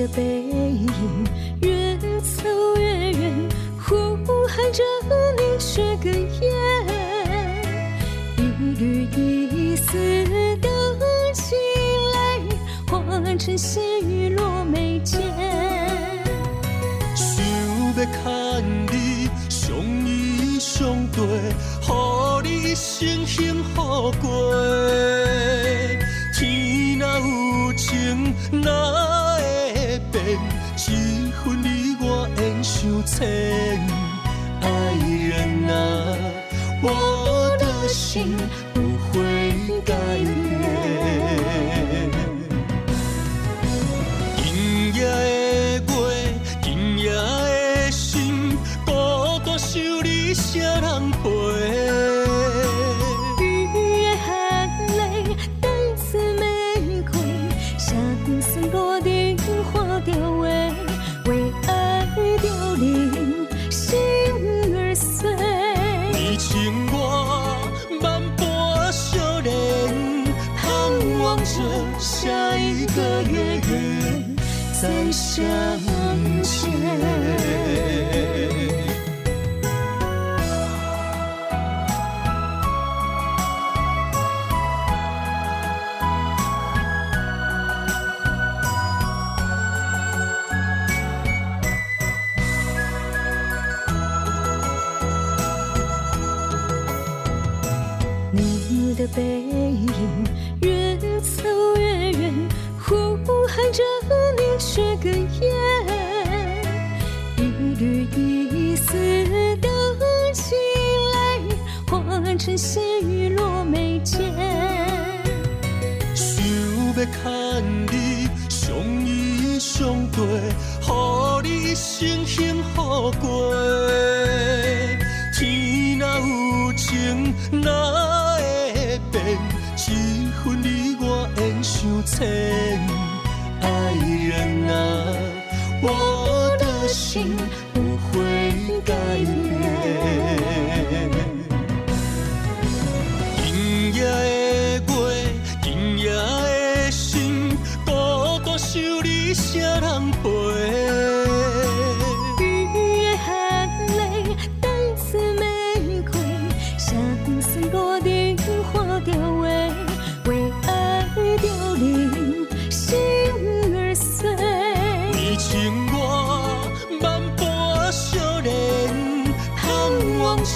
的背心不会改。的背影越走越远，呼喊着你却哽咽。一缕一丝的凄泪，化成细雨落眉间。想要牵你相依相对，予你一生幸福过。天若有情，哪嘿。爱人啊，我的心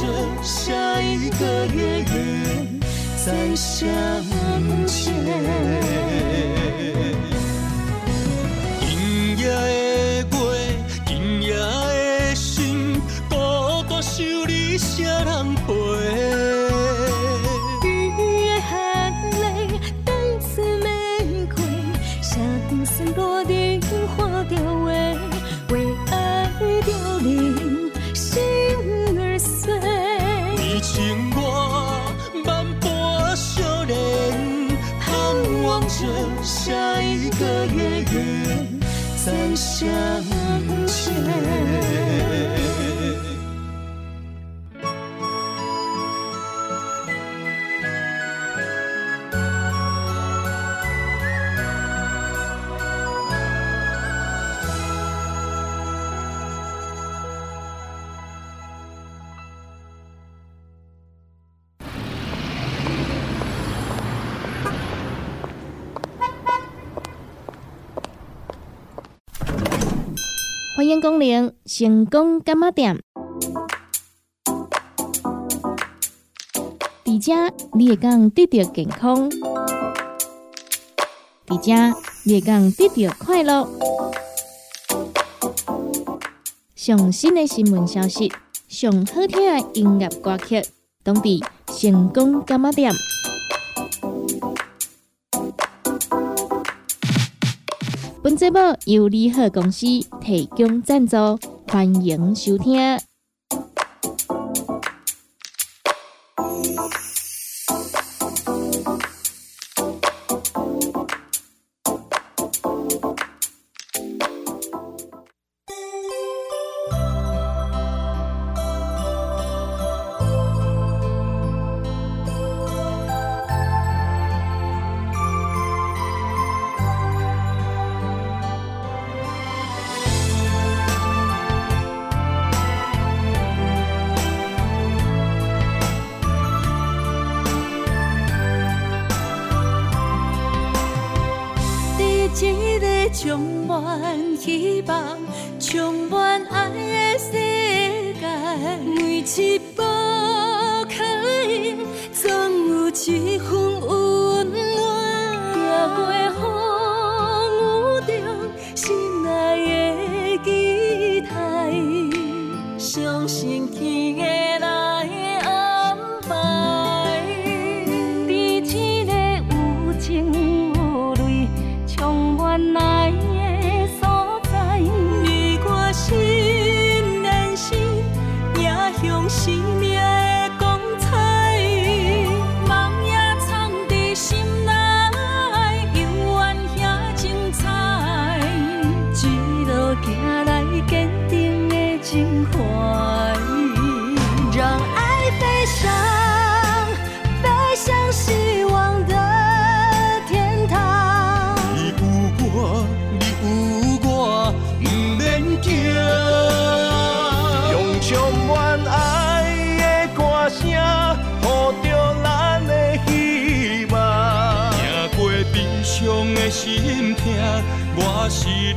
着下一个月月再相见。欢迎光临成功干妈店。伫遮你会讲得到健康，伫遮你会讲得到快乐。上新的新闻消息，上好听的音乐歌曲，拢伫成功干妈店。本节目由利好公司提供赞助，欢迎收听。充满希望充满爱的世界每一是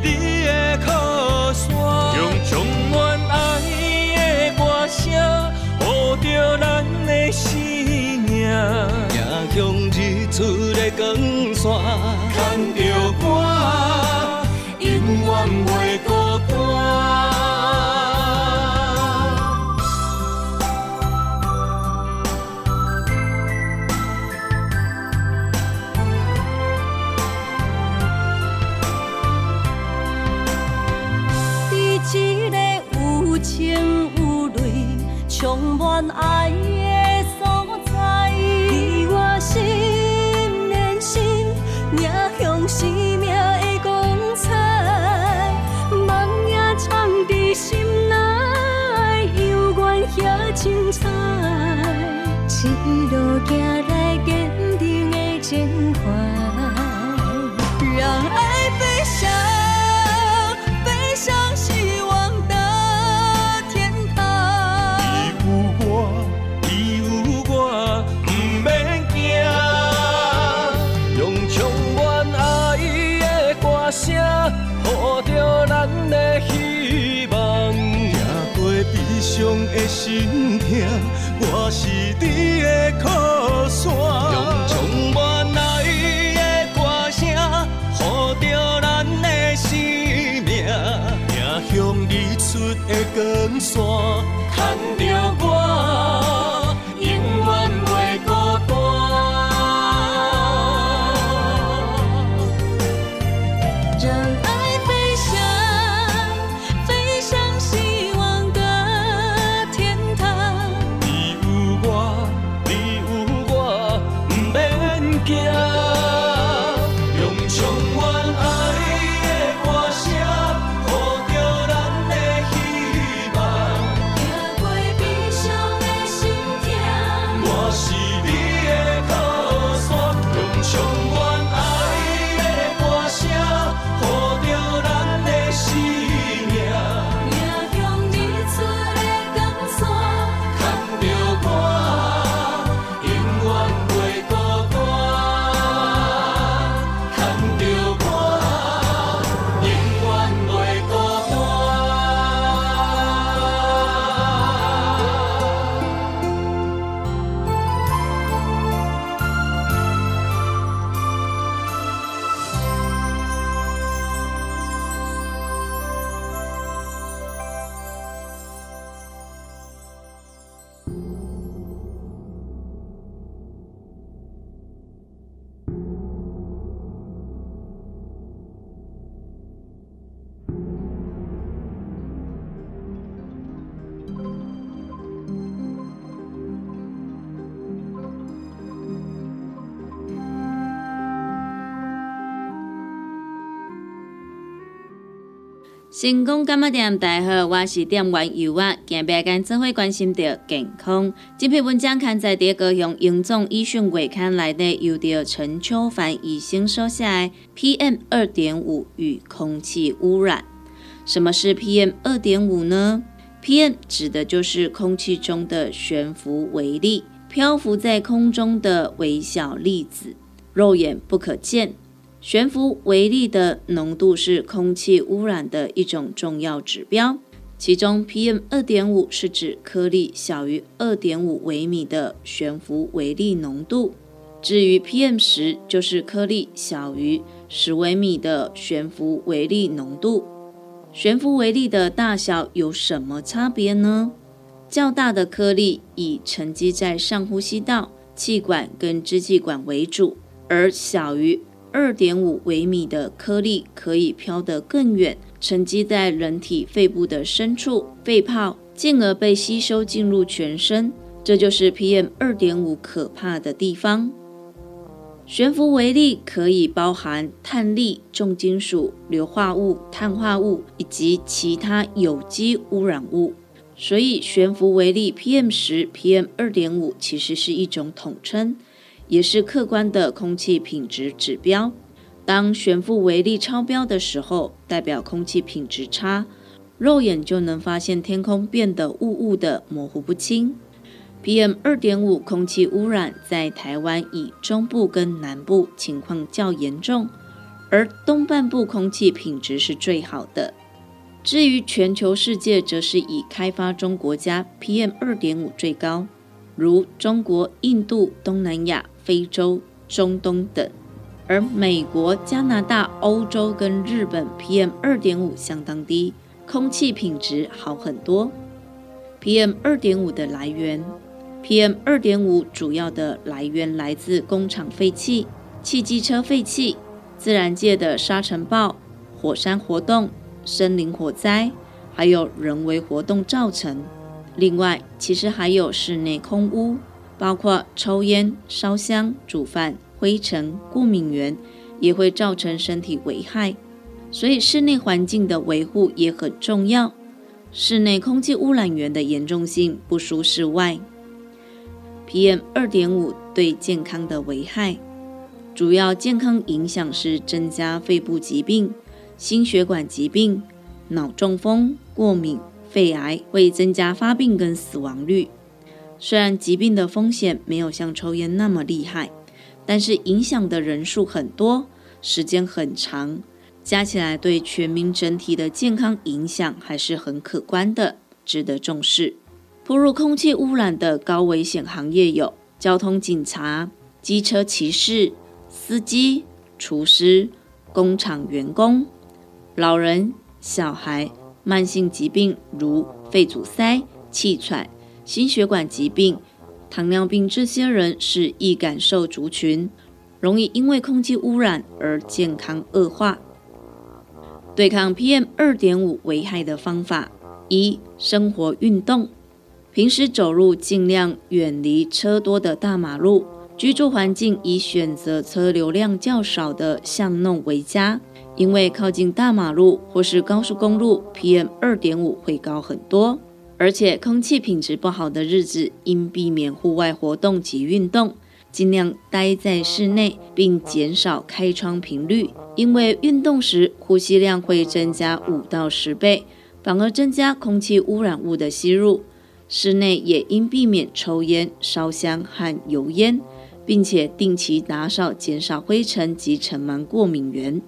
一路行来，坚定的情怀。让爱飞翔，飞向希望的天堂。你有我，你有我，不免惊。用充满爱的歌声，呼着咱的希望。行过悲伤的心痛，我是成功干嘛店？大家好，我是店员尤啊。今日跟做伙关心着健康。这篇文章刊在第高雄英总医讯月刊内底，由着陈秋凡医生所写的 PM 二点五与空气污染。什么是 PM 二点五呢？PM 指的就是空气中的悬浮微粒，漂浮在空中的微小粒子，肉眼不可见。悬浮微粒的浓度是空气污染的一种重要指标，其中 PM 二点五是指颗粒小于二点五微米的悬浮微粒浓度，至于 PM 十就是颗粒小于十微米的悬浮微粒浓度。悬浮微粒的大小有什么差别呢？较大的颗粒以沉积在上呼吸道、气管跟支气管为主，而小于二点五微米的颗粒可以飘得更远，沉积在人体肺部的深处（肺泡），进而被吸收进入全身。这就是 PM 二点五可怕的地方。悬浮微粒可以包含碳粒、重金属、硫化物、碳化物以及其他有机污染物。所以，悬浮微粒 PM 十、PM 二点五其实是一种统称。也是客观的空气品质指标。当悬浮微粒超标的时候，代表空气品质差，肉眼就能发现天空变得雾雾的、模糊不清。PM 二点五空气污染在台湾以中部跟南部情况较严重，而东半部空气品质是最好的。至于全球世界，则是以开发中国家 PM 二点五最高，如中国、印度、东南亚。非洲、中东等，而美国、加拿大、欧洲跟日本 PM 二点五相当低，空气品质好很多。PM 二点五的来源，PM 二点五主要的来源来自工厂废气、汽机车废气、自然界的沙尘暴、火山活动、森林火灾，还有人为活动造成。另外，其实还有室内空污。包括抽烟、烧香、煮饭、灰尘、过敏源，也会造成身体危害。所以室内环境的维护也很重要。室内空气污染源的严重性不输室外。PM 二点五对健康的危害，主要健康影响是增加肺部疾病、心血管疾病、脑中风、过敏、肺癌，会增加发病跟死亡率。虽然疾病的风险没有像抽烟那么厉害，但是影响的人数很多，时间很长，加起来对全民整体的健康影响还是很可观的，值得重视。铺入空气污染的高危险行业有交通警察、机车骑士、司机、厨师、工厂员工、老人、小孩、慢性疾病如肺阻塞、气喘。心血管疾病、糖尿病这些人是易感受族群，容易因为空气污染而健康恶化。对抗 PM 二点五危害的方法：一、生活运动，平时走路尽量远离车多的大马路，居住环境以选择车流量较少的巷弄为佳，因为靠近大马路或是高速公路，PM 二点五会高很多。而且空气品质不好的日子，应避免户外活动及运动，尽量待在室内，并减少开窗频率。因为运动时呼吸量会增加五到十倍，反而增加空气污染物的吸入。室内也应避免抽烟、烧香和油烟，并且定期打扫，减少灰尘及尘螨过敏源。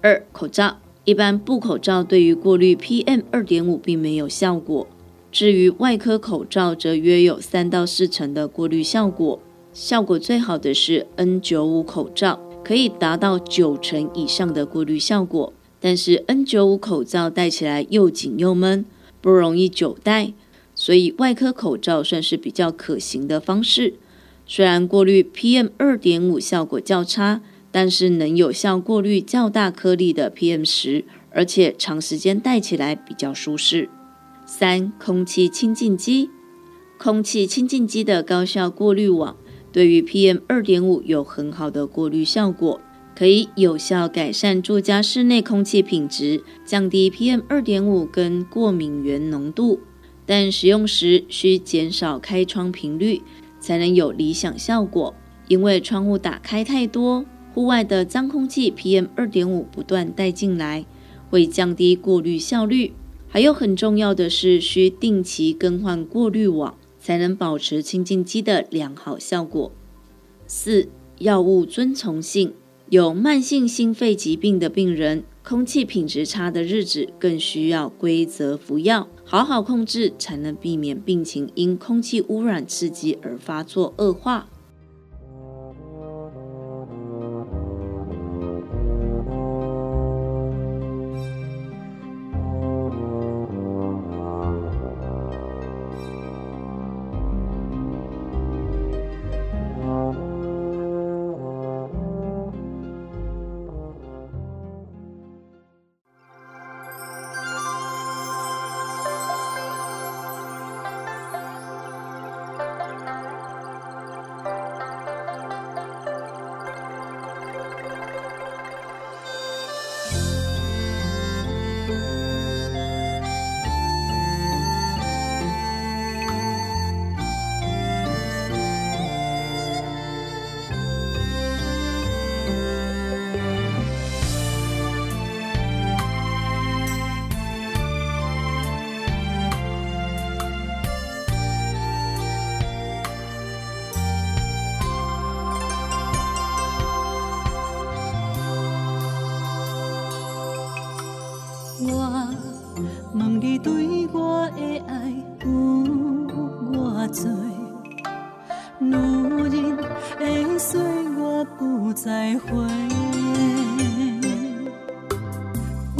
二、口罩一般布口罩对于过滤 PM 二点五并没有效果。至于外科口罩，则约有三到四成的过滤效果。效果最好的是 N95 口罩，可以达到九成以上的过滤效果。但是 N95 口罩戴起来又紧又闷，不容易久戴，所以外科口罩算是比较可行的方式。虽然过滤 PM2.5 效果较差，但是能有效过滤较大颗粒的 PM10，而且长时间戴起来比较舒适。三、空气清净机，空气清净机的高效过滤网对于 PM 二点五有很好的过滤效果，可以有效改善住家室内空气品质，降低 PM 二点五跟过敏源浓度。但使用时需减少开窗频率，才能有理想效果。因为窗户打开太多，户外的脏空气 PM 二点五不断带进来，会降低过滤效率。还有很重要的是，需定期更换过滤网，才能保持清净机的良好效果。四、药物遵从性，有慢性心肺疾病的病人，空气品质差的日子更需要规则服药，好好控制，才能避免病情因空气污染刺激而发作恶化。如今的岁月不再回，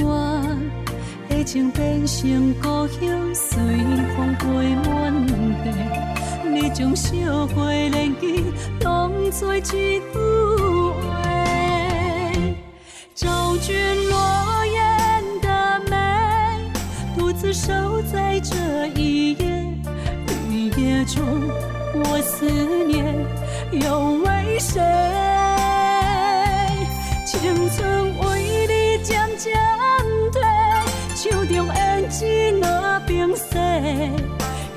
我的情变成故乡随风飞满地。你将小花恋枝，当作一枯萎。昭君落雁的美，独自守在这一夜离别中。我思念又为谁？青春为你渐渐褪，手中胭脂若冰雪。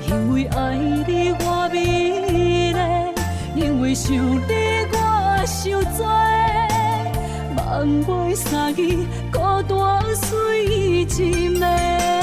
因为爱你我美丽，因为想你我受罪。梦袂三更，孤单碎一暝。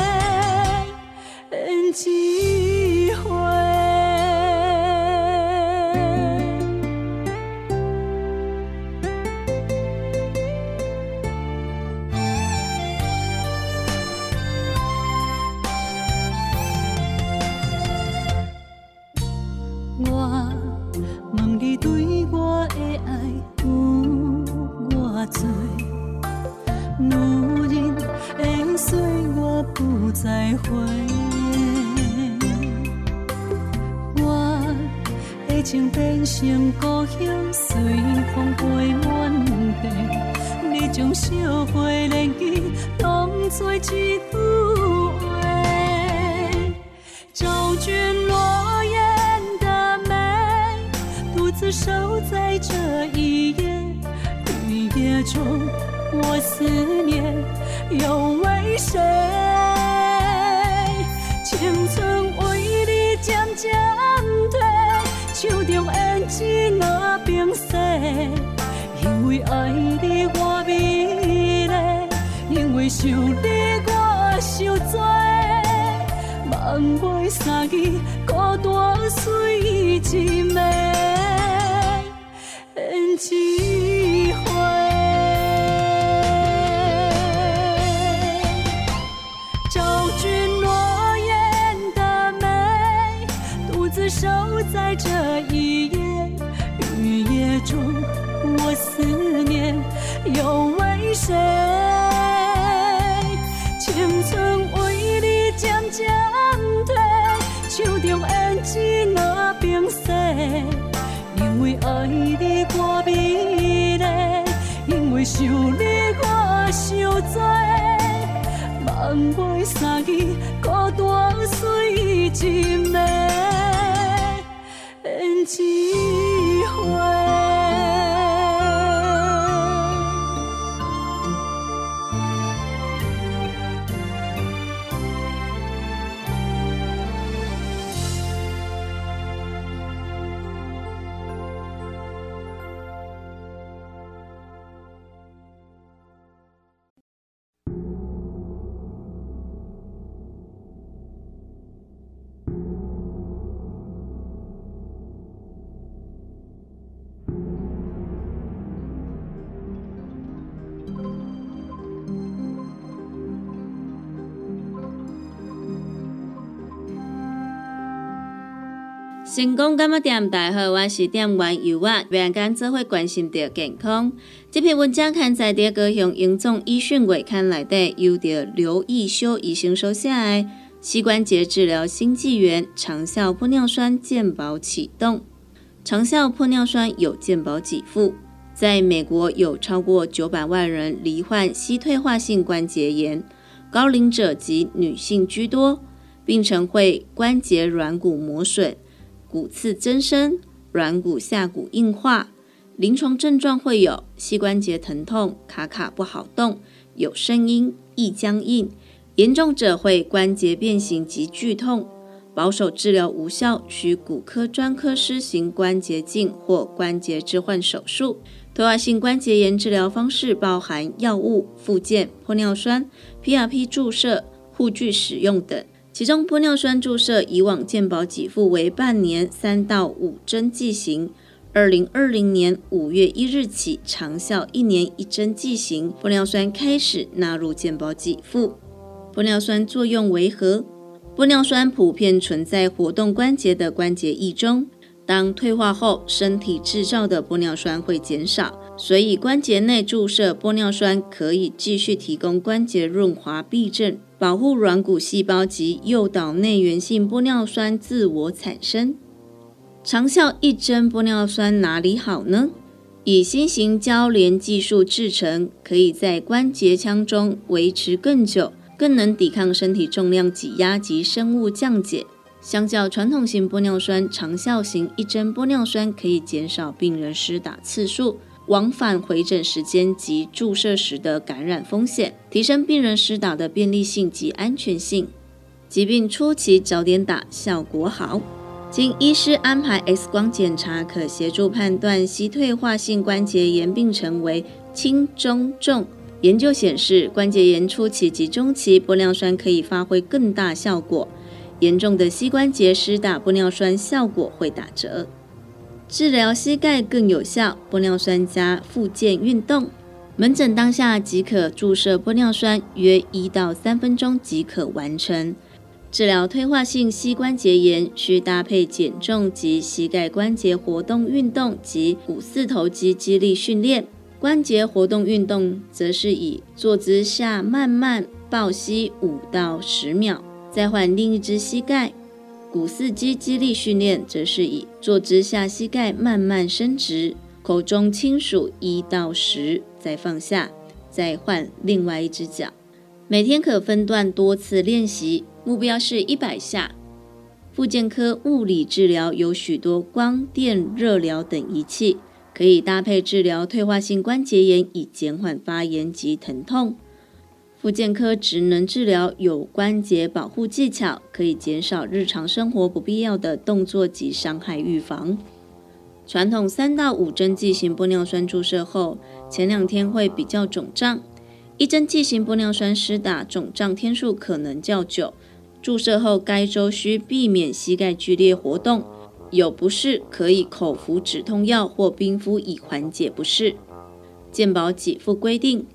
香随风飞满地，你将烧花连枝当作一句话，昭君落雁的美，独自守在这一夜，雨夜中我思念，又为谁？因为爱你我美丽，因为想你我想醉，梦袂三更孤单，水一暝。成功干么店？大家好，我是店员尤啊，别跟做伙关心着健康。这篇文章刊载在《高雄英总医讯月刊》内底，由着刘义修医生手写的膝关节治疗新纪元，长效玻尿酸健保启动。长效玻尿酸有健保给付，在美国有超过九百万人罹患膝退化性关节炎，高龄者及女性居多，病程会关节软骨磨损。骨刺增生、软骨下骨硬化，临床症状会有膝关节疼痛、卡卡不好动、有声音、易僵硬，严重者会关节变形及剧痛。保守治疗无效，需骨科专科施行关节镜或关节置换手术。退化性关节炎治疗方式包含药物、附件、玻尿酸、PRP 注射、护具使用等。其中，玻尿酸注射以往健保给付为半年三到五针剂型，二零二零年五月一日起，长效一年一针剂型玻尿酸开始纳入健保给付。玻尿酸作用为何？玻尿酸普遍存在活动关节的关节液中，当退化后，身体制造的玻尿酸会减少，所以关节内注射玻尿酸可以继续提供关节润滑避震。保护软骨细胞及诱导内源性玻尿酸自我产生。长效一针玻尿酸哪里好呢？以新型交联技术制成，可以在关节腔中维持更久，更能抵抗身体重量挤压及生物降解。相较传统型玻尿酸，长效型一针玻尿酸可以减少病人施打次数。往返回诊时间及注射时的感染风险，提升病人施打的便利性及安全性。疾病初期早点打效果好。经医师安排 X 光检查，可协助判断膝退化性关节炎病程为轻、中、重。研究显示，关节炎初期及中期玻尿酸可以发挥更大效果，严重的膝关节施打玻尿酸效果会打折。治疗膝盖更有效，玻尿酸加附件运动，门诊当下即可注射玻尿酸，约一到三分钟即可完成。治疗退化性膝关节炎需搭配减重及膝盖关节活动运动及股四头肌肌力训练。关节活动运动则是以坐姿下慢慢抱膝五到十秒，再换另一只膝盖。股四肌肌力训练则是以坐姿下膝盖慢慢伸直，口中轻数一到十，再放下，再换另外一只脚。每天可分段多次练习，目标是一百下。复健科物理治疗有许多光电、热疗等仪器，可以搭配治疗退化性关节炎，以减缓发炎及疼痛。复健科职能治疗有关节保护技巧，可以减少日常生活不必要的动作及伤害预防。传统三到五针剂型玻尿酸注射后，前两天会比较肿胀。一针剂型玻尿酸施打肿胀天数可能较久，注射后该周需避免膝盖剧烈活动。有不适可以口服止痛药或冰敷以缓解不适。健保给付规定。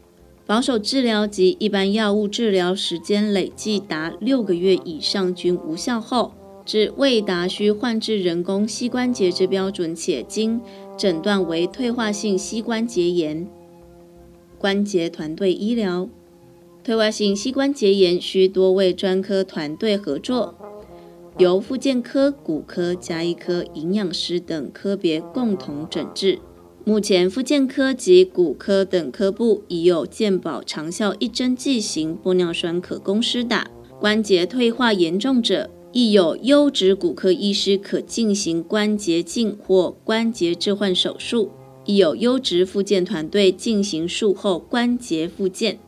保守治疗及一般药物治疗时间累计达六个月以上均无效后，至未达需换置人工膝关节之标准且经诊断为退化性膝关节炎。关节团队医疗，退化性膝关节炎需多位专科团队合作，由复健科、骨科、加医科、营养师等科别共同诊治。目前，复健科及骨科等科部已有健保长效一针剂型玻尿酸可供施打。关节退化严重者，亦有优质骨科医师可进行关节镜或关节置换手术，亦有优质复健团队进行术后关节复健。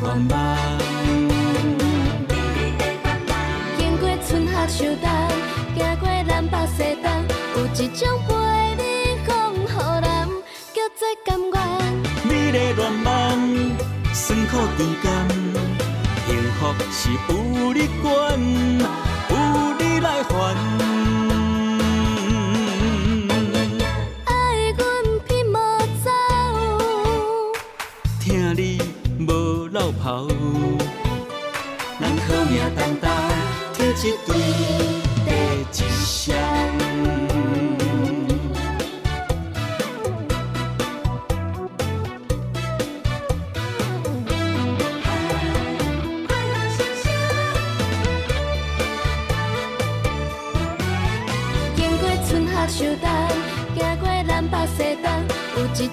光芒。经过春夏秋冬，行过南北西东，有一种陪你风雨人，叫做甘愿。你的恋梦，酸苦甜甘，幸福是有你管，有你来烦。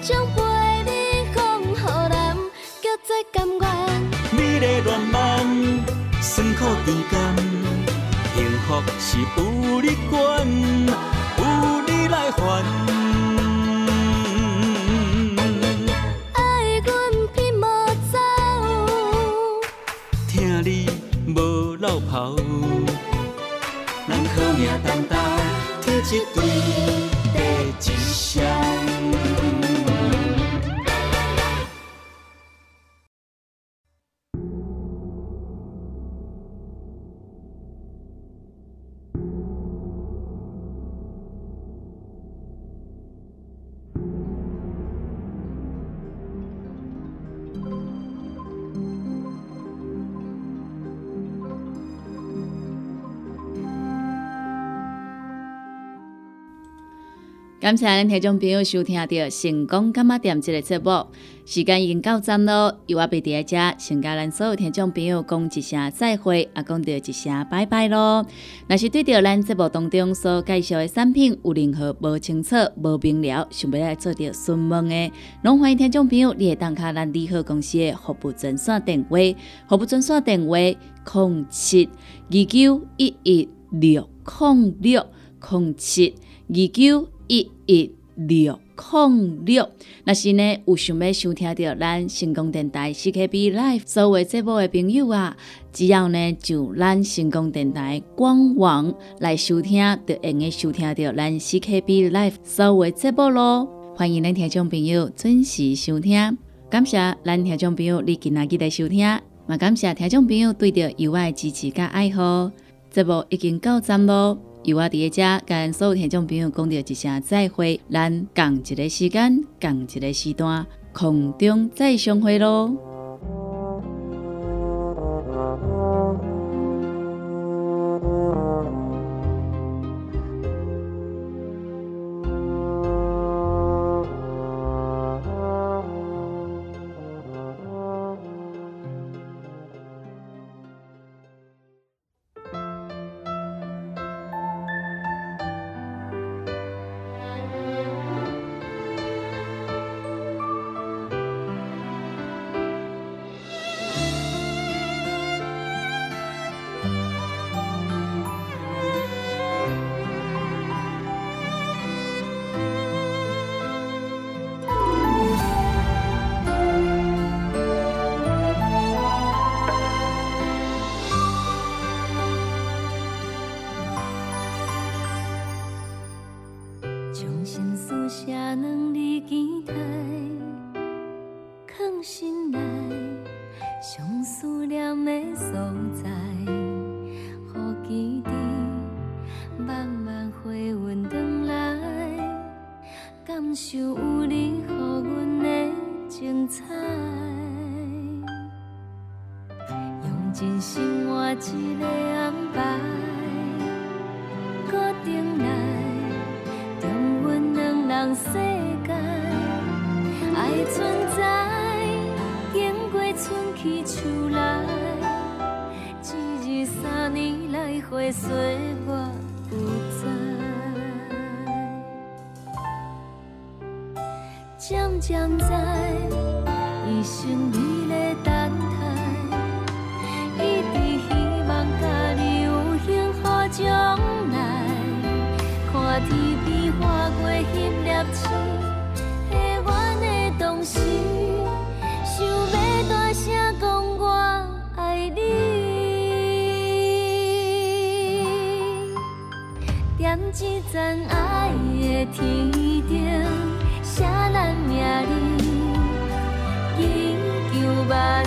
种陪你风雨难，叫做甘愿。美丽恋梦，酸苦甜甘，幸福是有你管，有你来还。感谢咱听众朋友收听到成功干嘛店这个节目，时间已经到站咯，由我贝伫遮，先甲咱所有听众朋友讲一声再会，也讲到一声拜拜咯。若是对着咱节目当中所介绍的产品有任何无清楚、无明了，想要来做着询问的，拢欢迎听众朋友你会打卡咱利好公司的服务专线电话，服务专线电话：零七二九一一六零六零七二九。一一六零六，若是呢有想要收听到咱成功电台 CKB Live 所有节目的朋友啊，只要呢就咱成功电台官网来收听，就用个收听到咱 CKB Live 所有节目咯。欢迎咱听众朋友准时收听，感谢咱听众朋友你今仔日来收听，嘛感谢听众朋友对着有爱支持甲爱好，节目已经到站咯。由我伫遮跟所有听众朋友讲着一声再会，咱共一个时间，共一个时段，空中再相会咯。渐渐知，一生你在等待，一直希望家己有幸福将来，看天边划过翕。下弯的同时，想要大声讲我爱你，踮一盏爱的天顶，咱名字，祈求万